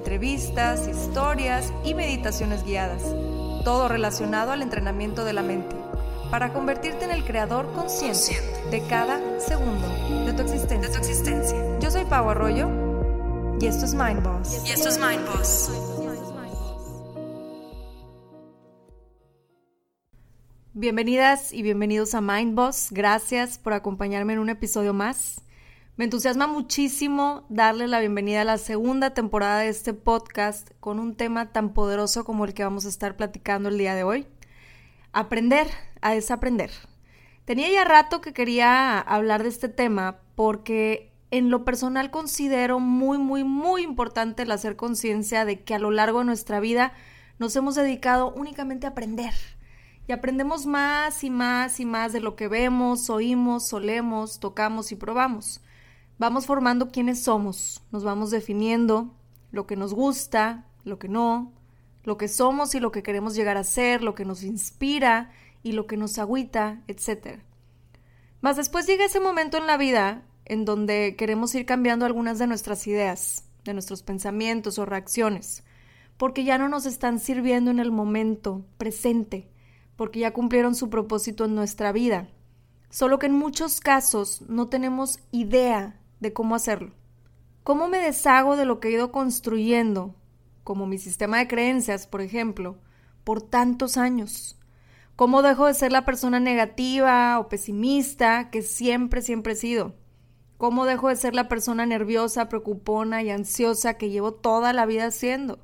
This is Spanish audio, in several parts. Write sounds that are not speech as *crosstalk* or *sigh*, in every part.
entrevistas, historias y meditaciones guiadas, todo relacionado al entrenamiento de la mente, para convertirte en el creador consciente de cada segundo de tu existencia. Yo soy Pau Arroyo y esto es Mind Boss. Y esto es Mind Boss. Bienvenidas y bienvenidos a Mind Boss. Gracias por acompañarme en un episodio más. Me entusiasma muchísimo darle la bienvenida a la segunda temporada de este podcast con un tema tan poderoso como el que vamos a estar platicando el día de hoy. Aprender a desaprender. Tenía ya rato que quería hablar de este tema porque en lo personal considero muy, muy, muy importante el hacer conciencia de que a lo largo de nuestra vida nos hemos dedicado únicamente a aprender. Y aprendemos más y más y más de lo que vemos, oímos, solemos, tocamos y probamos vamos formando quiénes somos, nos vamos definiendo lo que nos gusta, lo que no, lo que somos y lo que queremos llegar a ser, lo que nos inspira y lo que nos agüita, etc. Mas después llega ese momento en la vida en donde queremos ir cambiando algunas de nuestras ideas, de nuestros pensamientos o reacciones, porque ya no nos están sirviendo en el momento presente, porque ya cumplieron su propósito en nuestra vida. Solo que en muchos casos no tenemos idea de cómo hacerlo. ¿Cómo me deshago de lo que he ido construyendo, como mi sistema de creencias, por ejemplo, por tantos años? ¿Cómo dejo de ser la persona negativa o pesimista que siempre, siempre he sido? ¿Cómo dejo de ser la persona nerviosa, preocupona y ansiosa que llevo toda la vida siendo?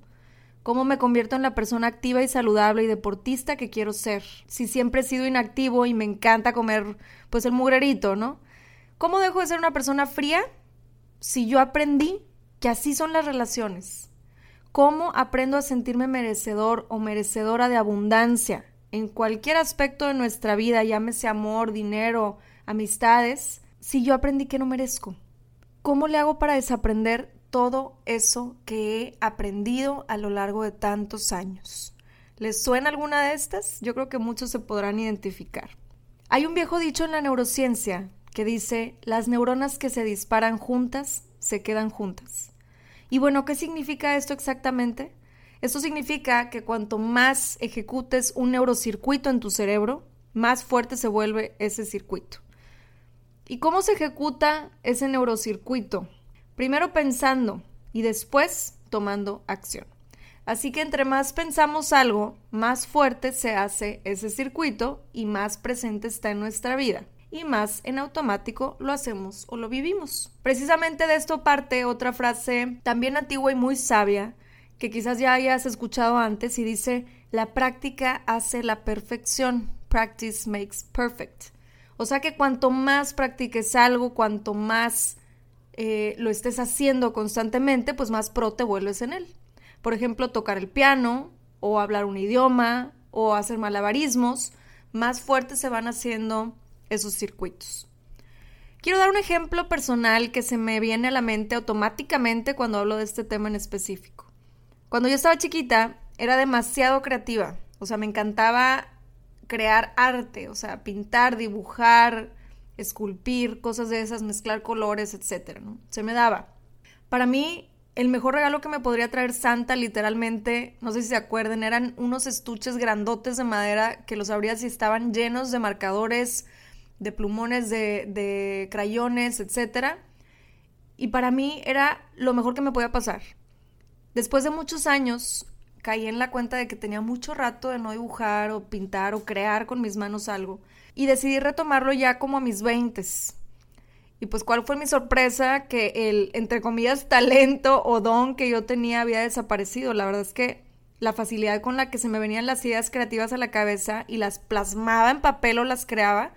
¿Cómo me convierto en la persona activa y saludable y deportista que quiero ser? Si siempre he sido inactivo y me encanta comer, pues el mugrerito, ¿no? ¿Cómo dejo de ser una persona fría si yo aprendí que así son las relaciones? ¿Cómo aprendo a sentirme merecedor o merecedora de abundancia en cualquier aspecto de nuestra vida, llámese amor, dinero, amistades, si yo aprendí que no merezco? ¿Cómo le hago para desaprender todo eso que he aprendido a lo largo de tantos años? ¿Les suena alguna de estas? Yo creo que muchos se podrán identificar. Hay un viejo dicho en la neurociencia que dice, las neuronas que se disparan juntas se quedan juntas. Y bueno, ¿qué significa esto exactamente? Esto significa que cuanto más ejecutes un neurocircuito en tu cerebro, más fuerte se vuelve ese circuito. ¿Y cómo se ejecuta ese neurocircuito? Primero pensando y después tomando acción. Así que entre más pensamos algo, más fuerte se hace ese circuito y más presente está en nuestra vida y más en automático lo hacemos o lo vivimos. Precisamente de esto parte otra frase también antigua y muy sabia que quizás ya hayas escuchado antes y dice, la práctica hace la perfección. Practice makes perfect. O sea que cuanto más practiques algo, cuanto más eh, lo estés haciendo constantemente, pues más pro te vuelves en él. Por ejemplo, tocar el piano o hablar un idioma o hacer malabarismos, más fuertes se van haciendo esos circuitos. Quiero dar un ejemplo personal que se me viene a la mente automáticamente cuando hablo de este tema en específico. Cuando yo estaba chiquita, era demasiado creativa, o sea, me encantaba crear arte, o sea, pintar, dibujar, esculpir, cosas de esas, mezclar colores, ¿no? Se me daba. Para mí, el mejor regalo que me podría traer Santa, literalmente, no sé si se acuerdan, eran unos estuches grandotes de madera que los abría si estaban llenos de marcadores, de plumones, de, crayones, etc. Y para mí era lo mejor que me podía pasar. Después de muchos años, caí en la cuenta de que tenía mucho rato de no dibujar o pintar o crear con mis manos algo. Y decidí retomarlo ya como a mis veintes. Y pues cuál fue mi sorpresa que el, entre comillas, talento o don que yo tenía había desaparecido. La verdad es que la facilidad con la que se me venían las ideas creativas a la cabeza y las plasmaba en papel o las creaba,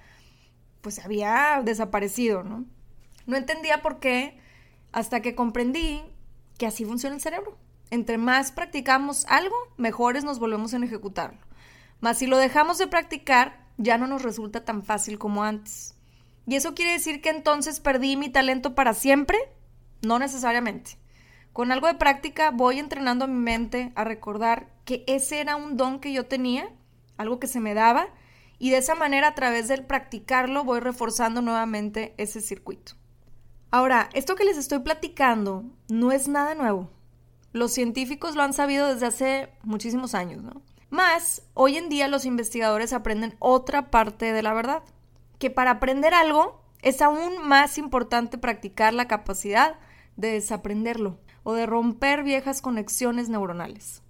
pues había desaparecido, ¿no? No entendía por qué hasta que comprendí que así funciona el cerebro. Entre más practicamos algo, mejores nos volvemos en ejecutarlo. Mas si lo dejamos de practicar, ya no nos resulta tan fácil como antes. ¿Y eso quiere decir que entonces perdí mi talento para siempre? No necesariamente. Con algo de práctica voy entrenando a mi mente a recordar que ese era un don que yo tenía, algo que se me daba, y de esa manera a través del practicarlo voy reforzando nuevamente ese circuito. Ahora, esto que les estoy platicando no es nada nuevo. Los científicos lo han sabido desde hace muchísimos años, ¿no? Más, hoy en día los investigadores aprenden otra parte de la verdad, que para aprender algo es aún más importante practicar la capacidad de desaprenderlo o de romper viejas conexiones neuronales.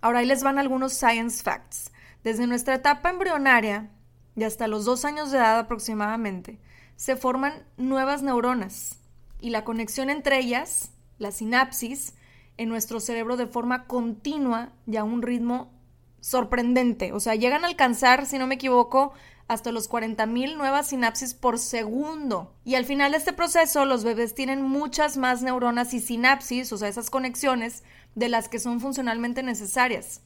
Ahora ahí les van algunos science facts. Desde nuestra etapa embrionaria y hasta los dos años de edad aproximadamente, se forman nuevas neuronas y la conexión entre ellas, la sinapsis, en nuestro cerebro de forma continua y a un ritmo sorprendente. O sea, llegan a alcanzar, si no me equivoco, hasta los 40.000 nuevas sinapsis por segundo. Y al final de este proceso, los bebés tienen muchas más neuronas y sinapsis, o sea, esas conexiones, de las que son funcionalmente necesarias.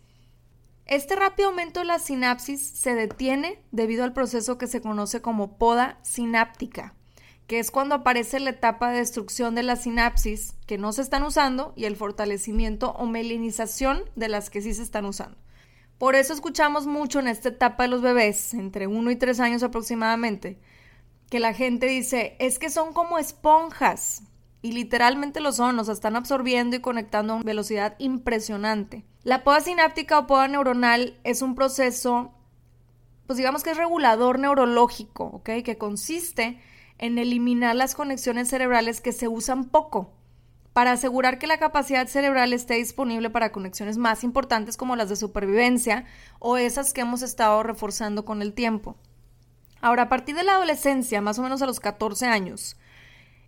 Este rápido aumento de la sinapsis se detiene debido al proceso que se conoce como poda sináptica, que es cuando aparece la etapa de destrucción de la sinapsis que no se están usando y el fortalecimiento o melinización de las que sí se están usando. Por eso escuchamos mucho en esta etapa de los bebés, entre 1 y 3 años aproximadamente, que la gente dice, es que son como esponjas. Y literalmente lo son, nos están absorbiendo y conectando a una velocidad impresionante. La poda sináptica o poda neuronal es un proceso, pues digamos que es regulador neurológico, ¿ok? Que consiste en eliminar las conexiones cerebrales que se usan poco para asegurar que la capacidad cerebral esté disponible para conexiones más importantes como las de supervivencia o esas que hemos estado reforzando con el tiempo. Ahora, a partir de la adolescencia, más o menos a los 14 años,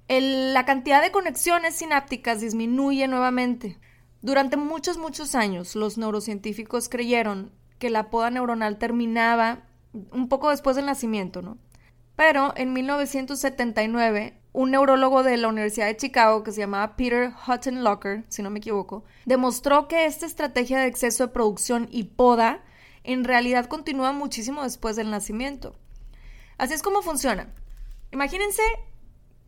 la cantidad de conexiones sinápticas disminuye nuevamente. Durante muchos, muchos años, los neurocientíficos creyeron que la poda neuronal terminaba un poco después del nacimiento, ¿no? Pero en 1979 un neurólogo de la Universidad de Chicago que se llamaba Peter Hutton-Locker, si no me equivoco, demostró que esta estrategia de exceso de producción y poda en realidad continúa muchísimo después del nacimiento. Así es como funciona. Imagínense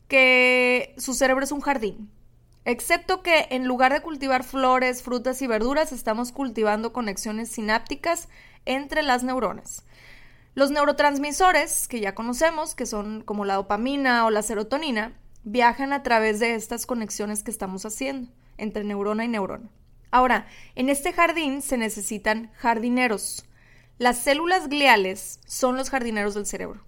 que su cerebro es un jardín, excepto que en lugar de cultivar flores, frutas y verduras, estamos cultivando conexiones sinápticas entre las neuronas. Los neurotransmisores, que ya conocemos, que son como la dopamina o la serotonina, viajan a través de estas conexiones que estamos haciendo entre neurona y neurona. Ahora, en este jardín se necesitan jardineros. Las células gliales son los jardineros del cerebro.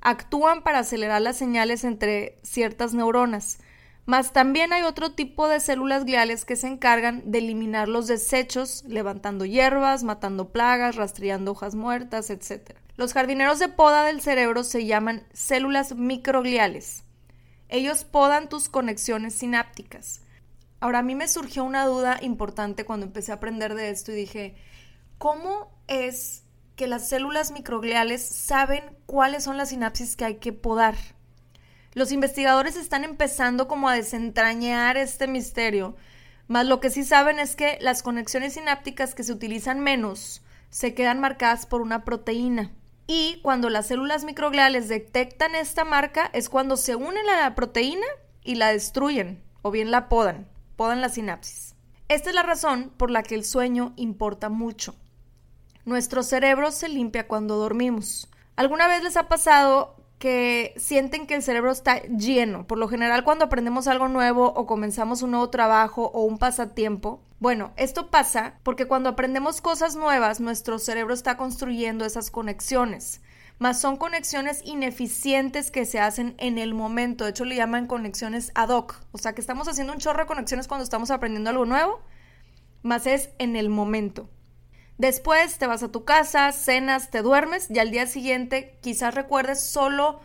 Actúan para acelerar las señales entre ciertas neuronas, mas también hay otro tipo de células gliales que se encargan de eliminar los desechos, levantando hierbas, matando plagas, rastreando hojas muertas, etc. Los jardineros de poda del cerebro se llaman células microgliales. Ellos podan tus conexiones sinápticas. Ahora, a mí me surgió una duda importante cuando empecé a aprender de esto y dije, ¿cómo es que las células microgliales saben cuáles son las sinapsis que hay que podar? Los investigadores están empezando como a desentrañar este misterio, mas lo que sí saben es que las conexiones sinápticas que se utilizan menos se quedan marcadas por una proteína. Y cuando las células microgliales detectan esta marca es cuando se unen a la proteína y la destruyen o bien la podan, podan la sinapsis. Esta es la razón por la que el sueño importa mucho. Nuestro cerebro se limpia cuando dormimos. ¿Alguna vez les ha pasado que sienten que el cerebro está lleno. Por lo general, cuando aprendemos algo nuevo o comenzamos un nuevo trabajo o un pasatiempo, bueno, esto pasa porque cuando aprendemos cosas nuevas, nuestro cerebro está construyendo esas conexiones. Mas son conexiones ineficientes que se hacen en el momento. De hecho, le llaman conexiones ad hoc. O sea, que estamos haciendo un chorro de conexiones cuando estamos aprendiendo algo nuevo, más es en el momento. Después te vas a tu casa, cenas, te duermes y al día siguiente quizás recuerdes solo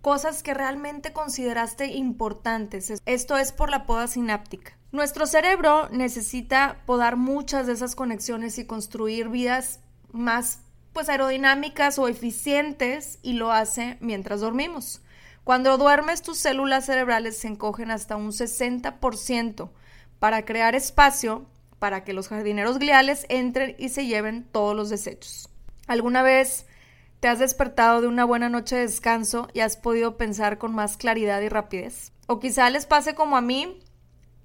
cosas que realmente consideraste importantes. Esto es por la poda sináptica. Nuestro cerebro necesita podar muchas de esas conexiones y construir vidas más pues aerodinámicas o eficientes y lo hace mientras dormimos. Cuando duermes tus células cerebrales se encogen hasta un 60% para crear espacio para que los jardineros gliales entren y se lleven todos los desechos. ¿Alguna vez te has despertado de una buena noche de descanso y has podido pensar con más claridad y rapidez? O quizá les pase como a mí,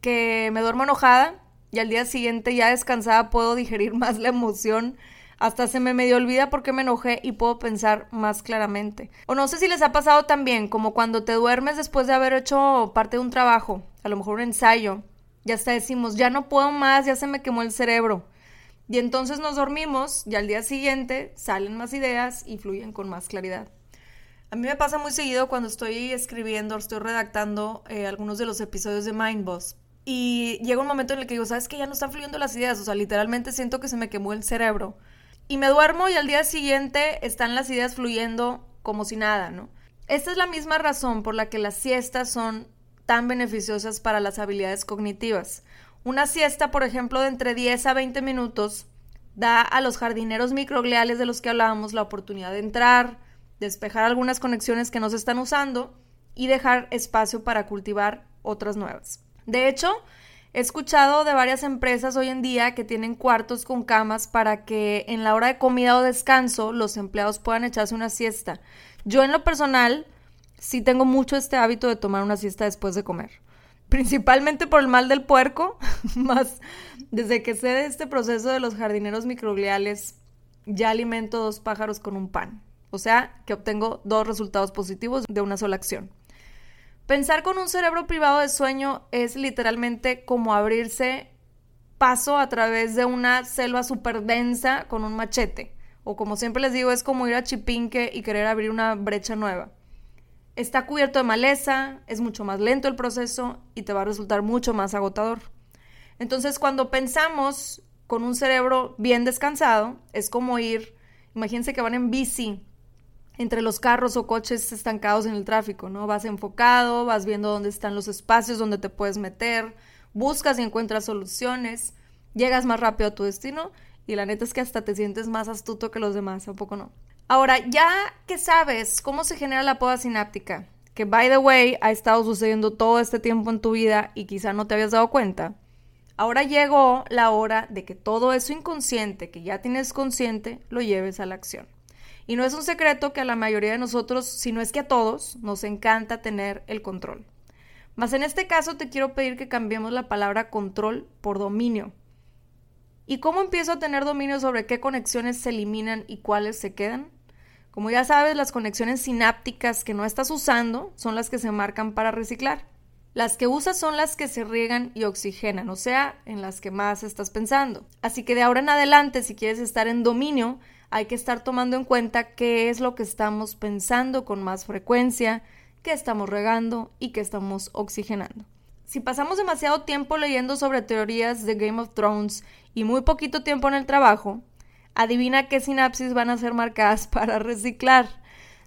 que me duermo enojada y al día siguiente ya descansada puedo digerir *laughs* más la emoción hasta se me medio olvida porque me enojé y puedo pensar más claramente. O no sé si les ha pasado también, como cuando te duermes después de haber hecho parte de un trabajo, a lo mejor un ensayo, ya hasta decimos, ya no puedo más, ya se me quemó el cerebro. Y entonces nos dormimos y al día siguiente salen más ideas y fluyen con más claridad. A mí me pasa muy seguido cuando estoy escribiendo, estoy redactando eh, algunos de los episodios de Mindboss. Y llega un momento en el que digo, ¿sabes que Ya no están fluyendo las ideas. O sea, literalmente siento que se me quemó el cerebro. Y me duermo y al día siguiente están las ideas fluyendo como si nada, ¿no? Esta es la misma razón por la que las siestas son tan beneficiosas para las habilidades cognitivas. Una siesta, por ejemplo, de entre 10 a 20 minutos, da a los jardineros microgliales de los que hablábamos la oportunidad de entrar, despejar algunas conexiones que no se están usando y dejar espacio para cultivar otras nuevas. De hecho, He escuchado de varias empresas hoy en día que tienen cuartos con camas para que en la hora de comida o descanso los empleados puedan echarse una siesta. Yo en lo personal sí tengo mucho este hábito de tomar una siesta después de comer. Principalmente por el mal del puerco, *laughs* más desde que sé de este proceso de los jardineros microgliales, ya alimento dos pájaros con un pan. O sea, que obtengo dos resultados positivos de una sola acción. Pensar con un cerebro privado de sueño es literalmente como abrirse paso a través de una selva súper densa con un machete. O como siempre les digo, es como ir a Chipinque y querer abrir una brecha nueva. Está cubierto de maleza, es mucho más lento el proceso y te va a resultar mucho más agotador. Entonces, cuando pensamos con un cerebro bien descansado, es como ir, imagínense que van en bici entre los carros o coches estancados en el tráfico, ¿no? Vas enfocado, vas viendo dónde están los espacios donde te puedes meter, buscas y encuentras soluciones, llegas más rápido a tu destino y la neta es que hasta te sientes más astuto que los demás, ¿a poco no? Ahora, ya que sabes cómo se genera la poda sináptica, que by the way ha estado sucediendo todo este tiempo en tu vida y quizá no te habías dado cuenta, ahora llegó la hora de que todo eso inconsciente que ya tienes consciente lo lleves a la acción. Y no es un secreto que a la mayoría de nosotros, si no es que a todos, nos encanta tener el control. Mas en este caso te quiero pedir que cambiemos la palabra control por dominio. ¿Y cómo empiezo a tener dominio sobre qué conexiones se eliminan y cuáles se quedan? Como ya sabes, las conexiones sinápticas que no estás usando son las que se marcan para reciclar. Las que usas son las que se riegan y oxigenan, o sea, en las que más estás pensando. Así que de ahora en adelante, si quieres estar en dominio, hay que estar tomando en cuenta qué es lo que estamos pensando con más frecuencia, qué estamos regando y qué estamos oxigenando. Si pasamos demasiado tiempo leyendo sobre teorías de Game of Thrones y muy poquito tiempo en el trabajo, adivina qué sinapsis van a ser marcadas *laughs* para reciclar.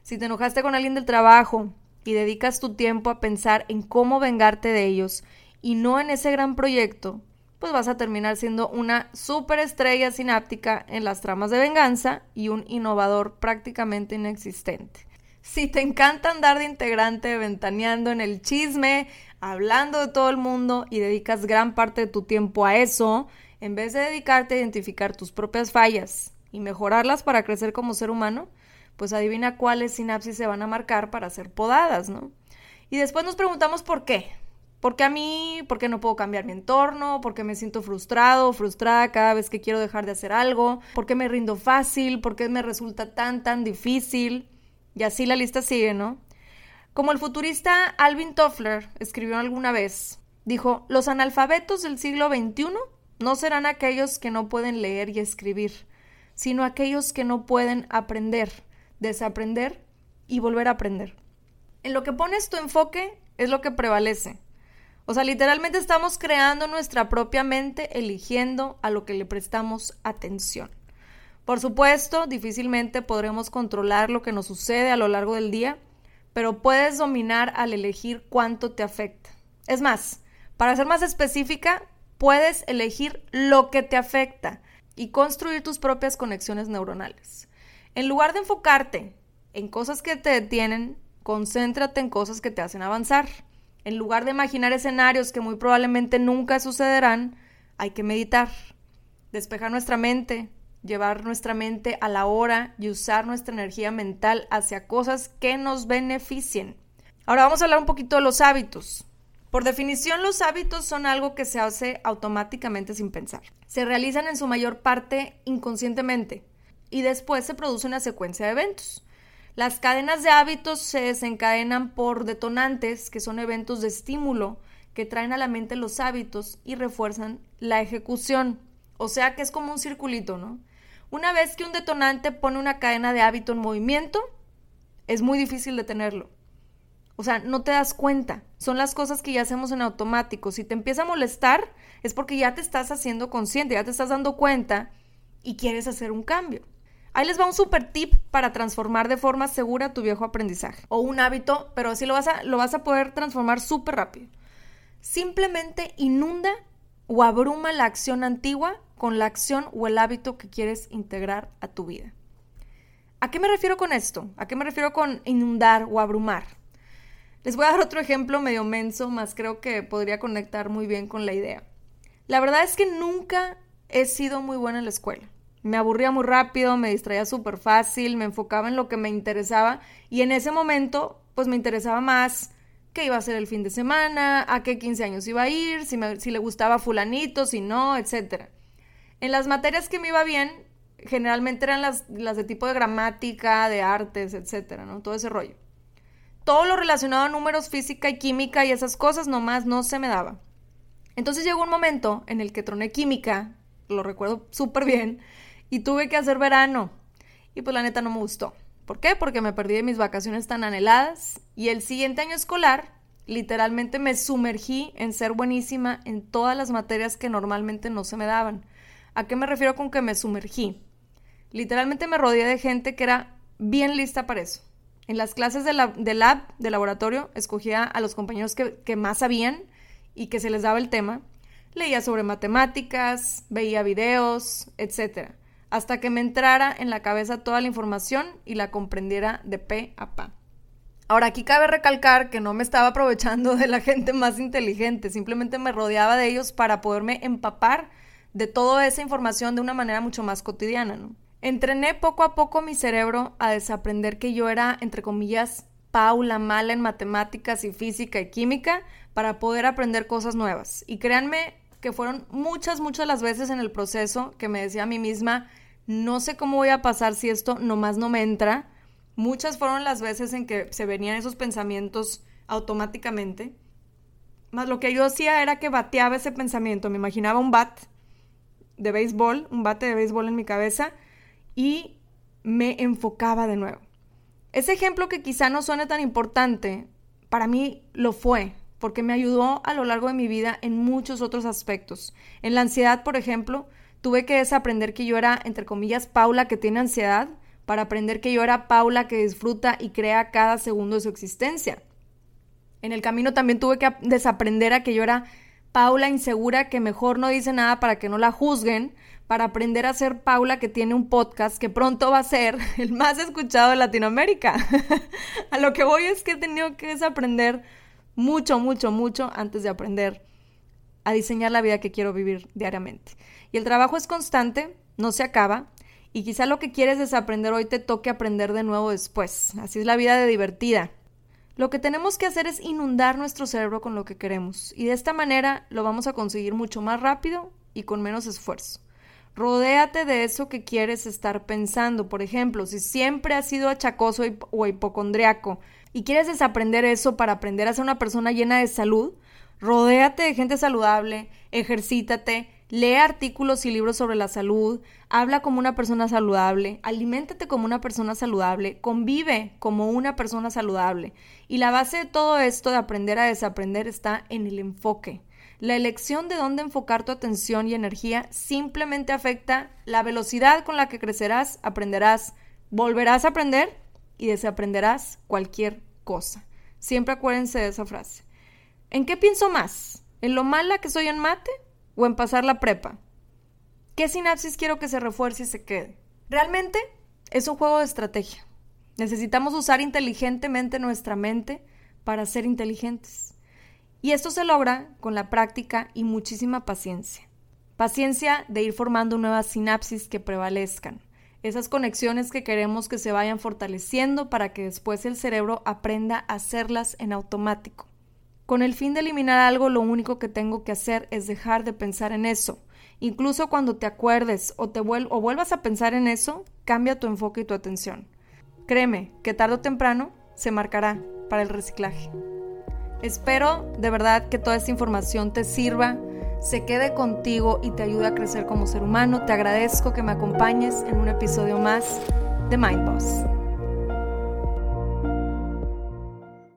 Si te enojaste con alguien del trabajo y dedicas tu tiempo a pensar en cómo vengarte de ellos y no en ese gran proyecto, pues vas a terminar siendo una superestrella sináptica en las tramas de venganza y un innovador prácticamente inexistente. Si te encanta andar de integrante ventaneando en el chisme, hablando de todo el mundo y dedicas gran parte de tu tiempo a eso, en vez de dedicarte a identificar tus propias fallas y mejorarlas para crecer como ser humano, pues adivina cuáles sinapsis se van a marcar para ser podadas, ¿no? Y después nos preguntamos por qué. ¿Por qué a mí? ¿Por qué no puedo cambiar mi entorno? ¿Por qué me siento frustrado, frustrada cada vez que quiero dejar de hacer algo? ¿Por qué me rindo fácil? ¿Por qué me resulta tan, tan difícil? Y así la lista sigue, ¿no? Como el futurista Alvin Toffler escribió alguna vez, dijo, los analfabetos del siglo XXI no serán aquellos que no pueden leer y escribir, sino aquellos que no pueden aprender, desaprender y volver a aprender. En lo que pones tu enfoque es lo que prevalece. O sea, literalmente estamos creando nuestra propia mente, eligiendo a lo que le prestamos atención. Por supuesto, difícilmente podremos controlar lo que nos sucede a lo largo del día, pero puedes dominar al elegir cuánto te afecta. Es más, para ser más específica, puedes elegir lo que te afecta y construir tus propias conexiones neuronales. En lugar de enfocarte en cosas que te detienen, concéntrate en cosas que te hacen avanzar. En lugar de imaginar escenarios que muy probablemente nunca sucederán, hay que meditar, despejar nuestra mente, llevar nuestra mente a la hora y usar nuestra energía mental hacia cosas que nos beneficien. Ahora vamos a hablar un poquito de los hábitos. Por definición, los hábitos son algo que se hace automáticamente sin pensar. Se realizan en su mayor parte inconscientemente y después se produce una secuencia de eventos. Las cadenas de hábitos se desencadenan por detonantes, que son eventos de estímulo que traen a la mente los hábitos y refuerzan la ejecución. O sea que es como un circulito, ¿no? Una vez que un detonante pone una cadena de hábito en movimiento, es muy difícil detenerlo. O sea, no te das cuenta. Son las cosas que ya hacemos en automático. Si te empieza a molestar, es porque ya te estás haciendo consciente, ya te estás dando cuenta y quieres hacer un cambio. Ahí les va un super tip para transformar de forma segura tu viejo aprendizaje o un hábito, pero así lo vas a, lo vas a poder transformar súper rápido. Simplemente inunda o abruma la acción antigua con la acción o el hábito que quieres integrar a tu vida. ¿A qué me refiero con esto? ¿A qué me refiero con inundar o abrumar? Les voy a dar otro ejemplo medio menso, más creo que podría conectar muy bien con la idea. La verdad es que nunca he sido muy buena en la escuela. Me aburría muy rápido, me distraía súper fácil, me enfocaba en lo que me interesaba y en ese momento pues me interesaba más qué iba a ser el fin de semana, a qué 15 años iba a ir, si, si le gustaba fulanito, si no, etc. En las materias que me iba bien, generalmente eran las, de tipo de gramática, de artes, etcétera, ¿no? Todo ese rollo todo lo relacionado a números, física y química y esas cosas nomás no se me daba. Entonces llegó un momento en el que troné química, lo recuerdo súper bien, y tuve que hacer verano. Y pues la neta no me gustó. ¿Por qué? Porque me perdí de mis vacaciones tan anheladas y el siguiente año escolar literalmente me sumergí en ser buenísima en todas las materias que normalmente no se me daban. ¿A qué me refiero con que me sumergí? Literalmente me rodeé de gente que era bien lista para eso. En las clases de, lab, de laboratorio, escogía a los compañeros que, más sabían y que se les daba el tema. Leía sobre matemáticas, veía videos, etc. Hasta que me entrara en la cabeza toda la información y la comprendiera de pe a pa. Ahora, aquí cabe recalcar que no me estaba aprovechando de la gente más inteligente, simplemente me rodeaba de ellos para poderme empapar de toda esa información de una manera mucho más cotidiana, ¿no? Entrené poco a poco mi cerebro a desaprender que yo era, entre comillas, Paula mala en matemáticas y física y química para poder aprender cosas nuevas. Y créanme que fueron muchas, muchas las veces en el proceso que me decía a mí misma, no sé cómo voy a pasar si esto nomás no me entra. Muchas fueron las veces en que se venían esos pensamientos automáticamente. Más lo que yo hacía era que bateaba ese pensamiento. Me imaginaba un bat de béisbol, un bate de béisbol en mi cabeza y me enfocaba de nuevo. Ese ejemplo que quizá no suene tan importante, para mí lo fue, porque me ayudó a lo largo de mi vida en muchos otros aspectos. En la ansiedad, por ejemplo, tuve que desaprender que yo era, entre comillas, Paula que tiene ansiedad, para aprender que yo era Paula que disfruta y crea cada segundo de su existencia. En el camino también tuve que desaprender a que yo era Paula insegura que mejor no dice nada para que no la juzguen, para aprender a ser Paula que tiene un podcast que pronto va a ser *laughs* el más escuchado de Latinoamérica. *laughs* a lo que voy es que he tenido que desaprender mucho, mucho, mucho antes de aprender a diseñar la vida que quiero vivir diariamente. Y el trabajo es constante, no se acaba, y quizá lo que quieres desaprender hoy te toque aprender de nuevo después. Así es la vida de divertida. Lo que tenemos que hacer es inundar nuestro cerebro con lo que queremos, y de esta manera lo vamos a conseguir mucho más rápido y con menos esfuerzo. Rodéate de eso que quieres estar pensando. Por ejemplo, si siempre has sido achacoso o hipocondriaco y quieres desaprender eso para aprender a ser una persona llena de salud, rodéate de gente saludable, ejercítate, lee artículos y libros sobre la salud, habla como una persona saludable, aliméntate como una persona saludable, convive como una persona saludable. Y la base de todo esto de aprender a desaprender está en el enfoque. La elección de dónde enfocar tu atención y energía simplemente afecta la velocidad con la que crecerás, aprenderás, volverás a aprender y desaprenderás cualquier cosa. Siempre acuérdense de esa frase. ¿En qué pienso más? ¿En lo mala que soy en mate o en pasar la prepa? ¿Qué sinapsis quiero que se refuerce y se quede? Realmente es un juego de estrategia. Necesitamos usar inteligentemente nuestra mente para ser inteligentes. Y esto se logra con la práctica y muchísima paciencia. Paciencia de ir formando nuevas sinapsis que prevalezcan. Esas conexiones que queremos que se vayan fortaleciendo para que después el cerebro aprenda a hacerlas en automático. Con el fin de eliminar algo, lo único que tengo que hacer es dejar de pensar en eso. Incluso cuando te acuerdes o, te vuelvas a pensar en eso, cambia tu enfoque y tu atención. Créeme que tarde o temprano se marcará para el reciclaje. Espero de verdad que toda esta información te sirva, se quede contigo y te ayude a crecer como ser humano. Te agradezco que me acompañes en un episodio más de Mind Boss.